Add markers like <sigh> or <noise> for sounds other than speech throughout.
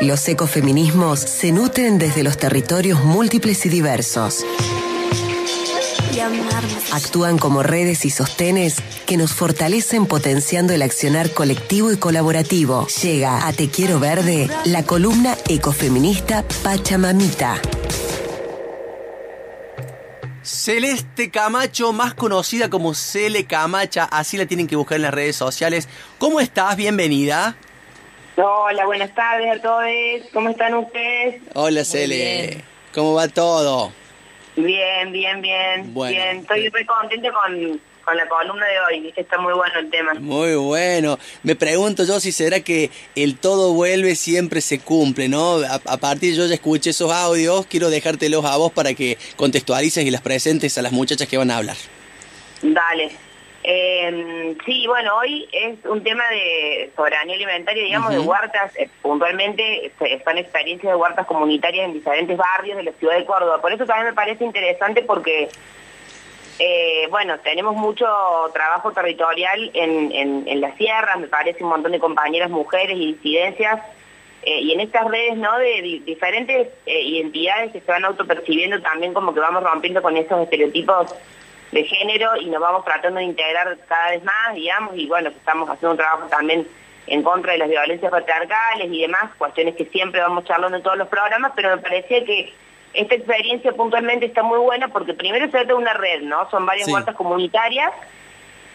Los ecofeminismos se nutren desde los territorios múltiples y diversos. Actúan como redes y sostenes que nos fortalecen potenciando el accionar colectivo y colaborativo. Llega a Te Quiero Verde la columna ecofeminista Pachamamita. Celeste Camacho, más conocida como Cele Camacha, así la tienen que buscar en las redes sociales. ¿Cómo estás? Bienvenida. Hola, buenas tardes a todos. ¿Cómo están ustedes? Hola Cele, ¿cómo va todo? Bien, bien, bien. Bueno. bien. Estoy muy contenta con, con la columna de hoy, que está muy bueno el tema. Muy bueno. Me pregunto yo si será que el todo vuelve siempre se cumple, ¿no? A, a partir yo ya escuché esos audios, quiero dejártelos a vos para que contextualices y las presentes a las muchachas que van a hablar. Dale. Eh, sí, bueno, hoy es un tema de soberanía alimentaria, digamos, de huertas, eh, puntualmente son experiencias de huertas comunitarias en diferentes barrios de la ciudad de Córdoba. Por eso también me parece interesante porque, eh, bueno, tenemos mucho trabajo territorial en, en, en las sierras, me parece un montón de compañeras mujeres y disidencias, eh, y en estas redes, ¿no?, de di- diferentes identidades que se van autopercibiendo también como que vamos rompiendo con esos estereotipos de género y nos vamos tratando de integrar cada vez más, digamos, y bueno, estamos haciendo un trabajo también en contra de las violencias patriarcales y demás, cuestiones que siempre vamos charlando en todos los programas, pero me parecía que esta experiencia puntualmente está muy buena porque primero se trata de una red, ¿no? Son varias Sí. huertas comunitarias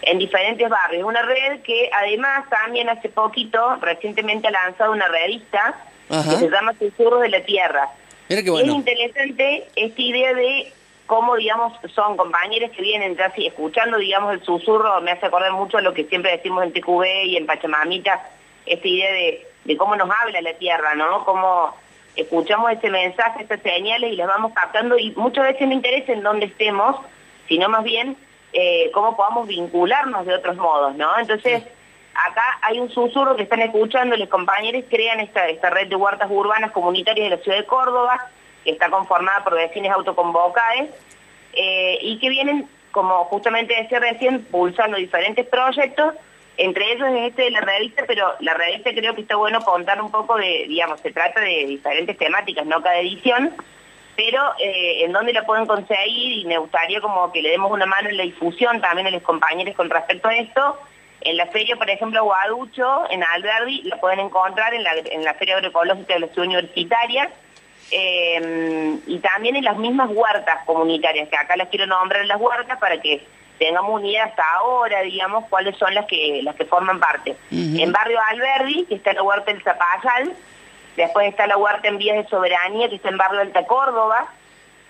en diferentes barrios. Una red que además también hace poquito, recientemente ha lanzado una revista Ajá. que se llama Susurros de la Tierra. Mira qué Y Es bueno. interesante esta idea de cómo, digamos, son compañeros que vienen ya así, escuchando, digamos, el susurro, me hace acordar mucho lo que siempre decimos en TQV y en Pachamamita, esta idea de, de cómo nos habla la tierra, ¿no? Cómo escuchamos ese mensaje, estas señales y las vamos captando y muchas veces no interesa en dónde estemos, sino más bien eh, cómo podamos vincularnos de otros modos, ¿no? Entonces, acá hay un susurro que están escuchando, los compañeros crean esta, esta red de huertas urbanas comunitarias de la ciudad de Córdoba, que está conformada por vecinos autoconvocados, eh, y que vienen, como justamente decía recién, pulsando diferentes proyectos, entre ellos es este de la revista, pero la revista creo que está bueno contar un poco de, digamos, se trata de diferentes temáticas, no cada edición, pero eh, en dónde la pueden conseguir y me gustaría como que le demos una mano en la difusión también a los compañeros con respecto a esto. En la feria, por ejemplo, Guaducho, en Alberdi, la pueden encontrar en la, en la Feria Agroecológica de la Ciudad Universitaria eh, y también en las mismas huertas comunitarias, que acá las quiero nombrar en las huertas para que tengamos unidad hasta ahora, digamos, cuáles son las que las que forman parte. En Barrio Alberdi, que está la huerta del Zapallar, después está la huerta en Vías de Soberanía, que está en Barrio Alta Córdoba,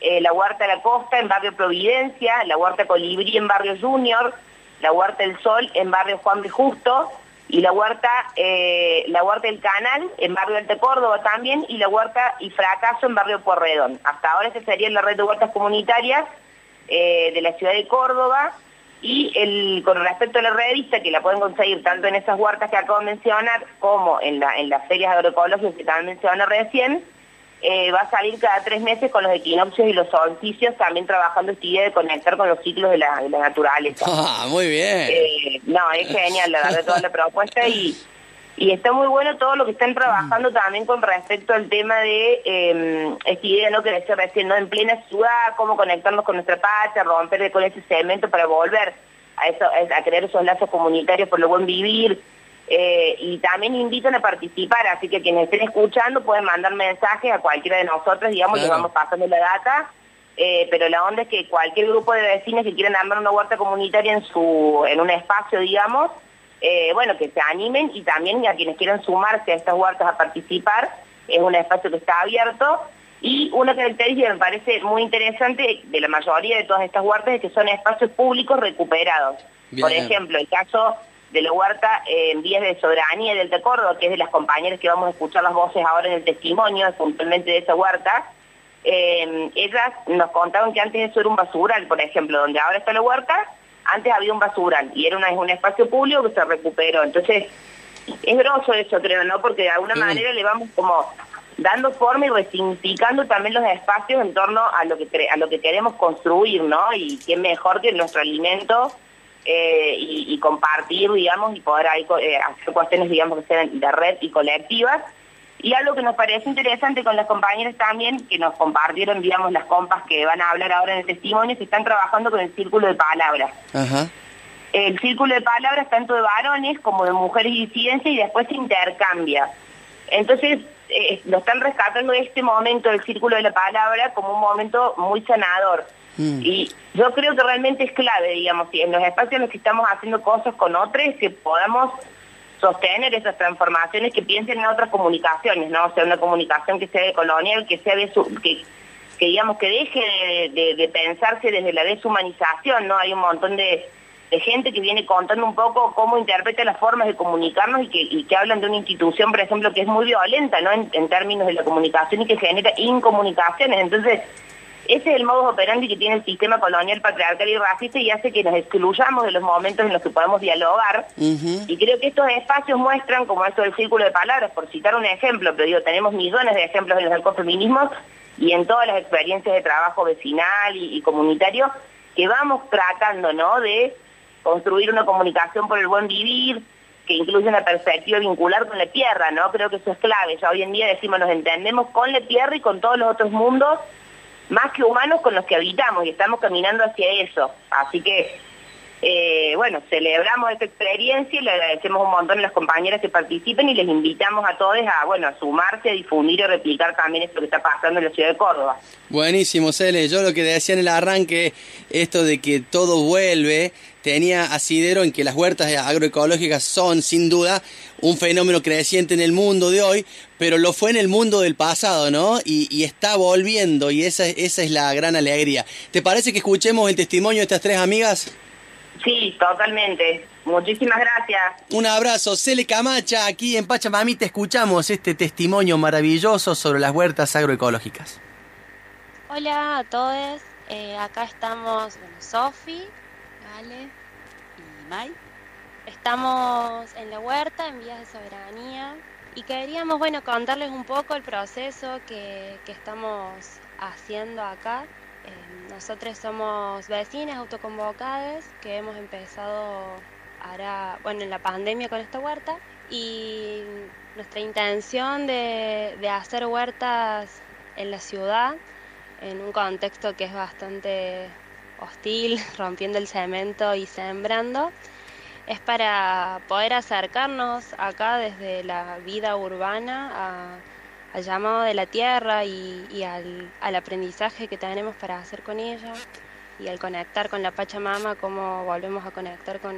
eh, la huerta de la Costa en Barrio Providencia, la huerta Colibrí en Barrio Junior, la huerta del Sol en Barrio Juan de Justo, y la huerta, eh, la huerta del Canal en Barrio Alta Córdoba también, y la huerta y Fracaso en Barrio Porredón. Hasta ahora esta sería la red de huertas comunitarias eh, de la ciudad de Córdoba, y el, con respecto a la revista, que la pueden conseguir tanto en esas huertas que acabo de mencionar, como en, la, en las ferias agroecológicas que también mencioné recién, eh, va a salir cada tres meses con los equinoccios y los solsticios, también trabajando esta idea de conectar con los ciclos de la, de la naturaleza. <laughs> Ah, muy bien. Eh, no, es genial, la verdad, toda la propuesta y, y está muy bueno todo lo que están trabajando también con respecto al tema de eh, esta idea, ¿no? Que decía recién, ¿no? En plena ciudad, cómo conectarnos con nuestra pacha, romper con ese cemento para volver a, eso, a crear esos lazos comunitarios por lo buen vivir. Eh, y también invitan a participar, así que quienes estén escuchando pueden mandar mensajes a cualquiera de nosotros, digamos, Claro. vamos pasando la data eh, pero la onda es que cualquier grupo de vecinos que quieran armar una huerta comunitaria en su en un espacio, digamos, eh, bueno, que se animen y también a quienes quieran sumarse a estas huertas a participar, es un espacio que está abierto y una característica que me parece muy interesante de la mayoría de todas estas huertas es que son espacios públicos recuperados. Por ejemplo, el caso de la huerta en vías de soberanía del Córdoba, que es de las compañeras que vamos a escuchar las voces ahora en el testimonio, puntualmente de esa huerta, eh, ellas nos contaban que antes eso era un basural, por ejemplo, donde ahora está la huerta, antes había un basural y era una, un espacio público que se recuperó. Entonces, es grosso eso, creo, ¿no? Porque de alguna Sí. manera le vamos como dando forma y resignificando también los espacios en torno a lo que a lo que queremos construir, ¿no? Y qué mejor que nuestro alimento eh, y, y compartir, digamos, y poder ahí eh, hacer cuestiones, digamos, que sean de red y colectivas. Y algo que nos parece interesante con las compañeras también, que nos compartieron, digamos, las compas que van a hablar ahora en el testimonio, que están trabajando con el círculo de palabras. El círculo de palabras, tanto de varones como de mujeres y disidencias, y después se intercambia. Entonces, eh, lo están rescatando este momento del círculo de la palabra como un momento muy sanador. Mm. Y yo creo que realmente es clave, digamos, en los espacios en los que estamos haciendo cosas con otros, que podamos sostener esas transformaciones, que piensen en otras comunicaciones, ¿no? O sea, una comunicación que sea de colonial, que sea de su, que, que digamos que deje de, pensarse desde la deshumanización, ¿no? Hay un montón de, gente que viene contando un poco cómo interpreta las formas de comunicarnos y que, que hablan de una institución, por ejemplo, que es muy violenta, ¿no? En, en términos de la comunicación y que genera incomunicaciones. Entonces, ese es el modo operandi que tiene el sistema colonial, patriarcal y racista y hace que nos excluyamos de los momentos en los que podemos dialogar. Y creo que estos espacios muestran, como esto del círculo de palabras, por citar un ejemplo, pero digo, tenemos millones de ejemplos en los ecofeminismos y en todas las experiencias de trabajo vecinal y, comunitario, que vamos tratando, ¿no?, de construir una comunicación por el buen vivir, que incluye una perspectiva vincular con la tierra, ¿no? Creo que eso es clave. Ya hoy en día decimos, nos entendemos con la tierra y con todos los otros mundos más que humanos con los que habitamos y estamos caminando hacia eso. Así que, eh, bueno, celebramos esta experiencia y le agradecemos un montón a las compañeras que participen y les invitamos a todos a, bueno, a sumarse, a difundir y replicar también esto que está pasando en la ciudad de Córdoba. Buenísimo, Cele. Yo lo que decía en el arranque, esto de que todo vuelve, tenía asidero en que las huertas agroecológicas son, sin duda, un fenómeno creciente en el mundo de hoy, pero lo fue en el mundo del pasado, ¿no? Y, está volviendo y esa, esa es la gran alegría. ¿Te parece que escuchemos el testimonio de estas tres amigas? Sí, totalmente. Muchísimas gracias. Un abrazo. Cele Camacha, aquí en Pachamami te escuchamos este testimonio maravilloso sobre las huertas agroecológicas. Hola a todos. Eh, acá estamos, bueno, Sofi, Ale y Mai. Estamos en la huerta, en vías de soberanía, y queríamos, bueno, contarles un poco el proceso que, estamos haciendo acá. Nosotros somos vecinas autoconvocadas que hemos empezado ahora, bueno, en la pandemia con esta huerta y nuestra intención de, de hacer huertas en la ciudad, en un contexto que es bastante hostil, <laughs> rompiendo el cemento y sembrando, es para poder acercarnos acá desde la vida urbana al llamado de la tierra y, al, aprendizaje que tenemos para hacer con ella y al conectar con la Pachamama, cómo volvemos a conectar con,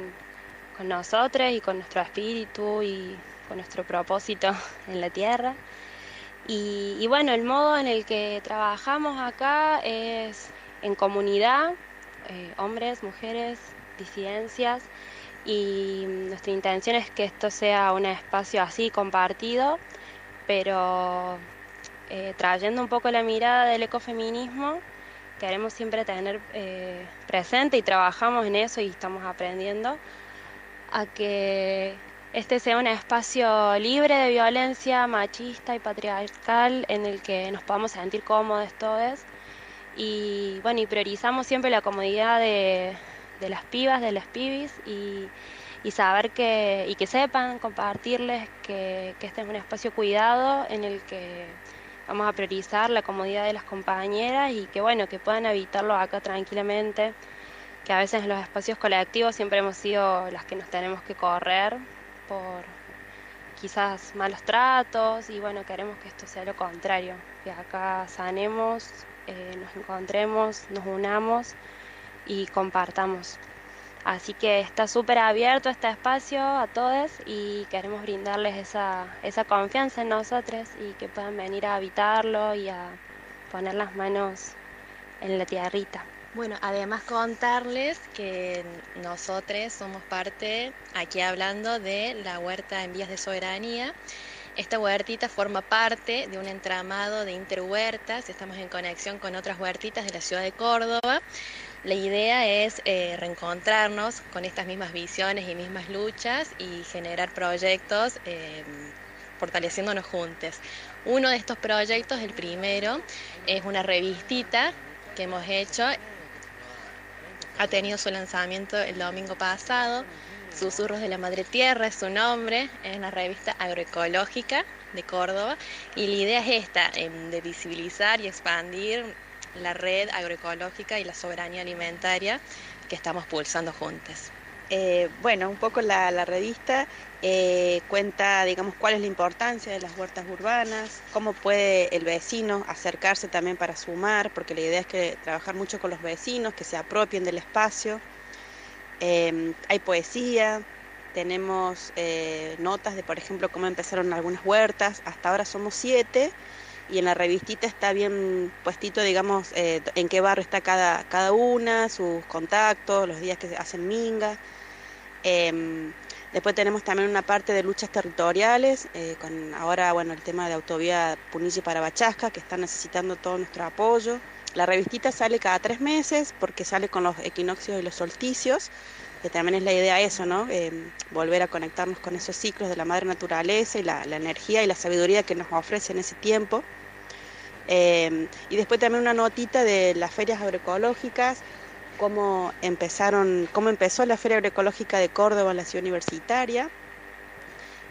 con nosotros y con nuestro espíritu y con nuestro propósito <laughs> en la tierra. Y, y, bueno, el modo en el que trabajamos acá es en comunidad, eh, hombres, mujeres, disidencias, y nuestra intención es que esto sea un espacio así compartido, pero eh, trayendo un poco la mirada del ecofeminismo, queremos siempre tener eh, presente y trabajamos en eso y estamos aprendiendo a que este sea un espacio libre de violencia machista y patriarcal en el que nos podamos sentir cómodos todos. Y bueno, y priorizamos siempre la comodidad de, las pibas, de las pibis y, saber que, y que sepan, compartirles que, este es un espacio cuidado en el que vamos a priorizar la comodidad de las compañeras y que bueno, que puedan habitarlo acá tranquilamente, que a veces en los espacios colectivos siempre hemos sido las que nos tenemos que correr por quizás malos tratos y bueno, queremos que esto sea lo contrario, que acá sanemos eh, nos encontremos, nos unamos y compartamos. Así que está súper abierto este espacio a todos y queremos brindarles esa, esa confianza en nosotros y que puedan venir a habitarlo y a poner las manos en la tierrita. Bueno, además contarles que nosotros somos parte, aquí hablando de la huerta en vías de soberanía, esta huertita forma parte de un entramado de interhuertas, estamos en conexión con otras huertitas de la ciudad de Córdoba. La idea es eh, reencontrarnos con estas mismas visiones y mismas luchas y generar proyectos eh, fortaleciéndonos juntos. Uno de estos proyectos, el primero, es una revistita que hemos hecho. Ha tenido su lanzamiento el domingo pasado Susurros de la Madre Tierra es su nombre, es una revista agroecológica de Córdoba y la idea es esta, em, de visibilizar y expandir la red agroecológica y la soberanía alimentaria que estamos pulsando juntos. Eh, bueno, un poco la, revista eh, cuenta, digamos, cuál es la importancia de las huertas urbanas, cómo puede el vecino acercarse también para sumar, porque la idea es que trabajar mucho con los vecinos, que se apropien del espacio. Eh, hay poesía, tenemos notas de, por ejemplo, cómo empezaron algunas huertas, hasta ahora somos siete y en la revistita está bien puestito, digamos, eh, en qué barrio está cada, cada una, sus contactos, los días que hacen minga. Em, después tenemos también una parte de luchas territoriales, eh, con ahora, bueno, el tema de autovía Punilla para Bachasca, que está necesitando todo nuestro apoyo. La revistita sale cada tres meses porque sale con los equinoccios y los solsticios, que también es la idea eso, ¿no? Em, volver a conectarnos con esos ciclos de la madre naturaleza y la energía y la sabiduría que nos ofrece en ese tiempo. Em, y después también una notita de las ferias agroecológicas, cómo empezaron, cómo empezó la Feria Agroecológica de Córdoba en la ciudad universitaria.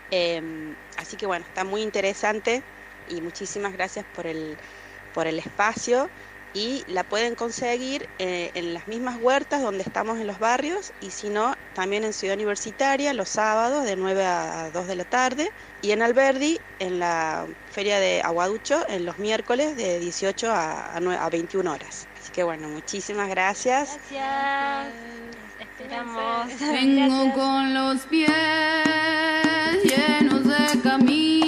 Em, así que bueno, está muy interesante y muchísimas gracias por el, por el espacio y la pueden conseguir eh, en las mismas huertas donde estamos en los barrios y si no, también en Ciudad Universitaria los sábados de 9 a 2 de la tarde y en Alberdi en la Feria de Aguaducho en los miércoles de 18 a, a 21 horas. Así que bueno, muchísimas gracias. Gracias. Esperamos. Vengo con los pies llenos de camino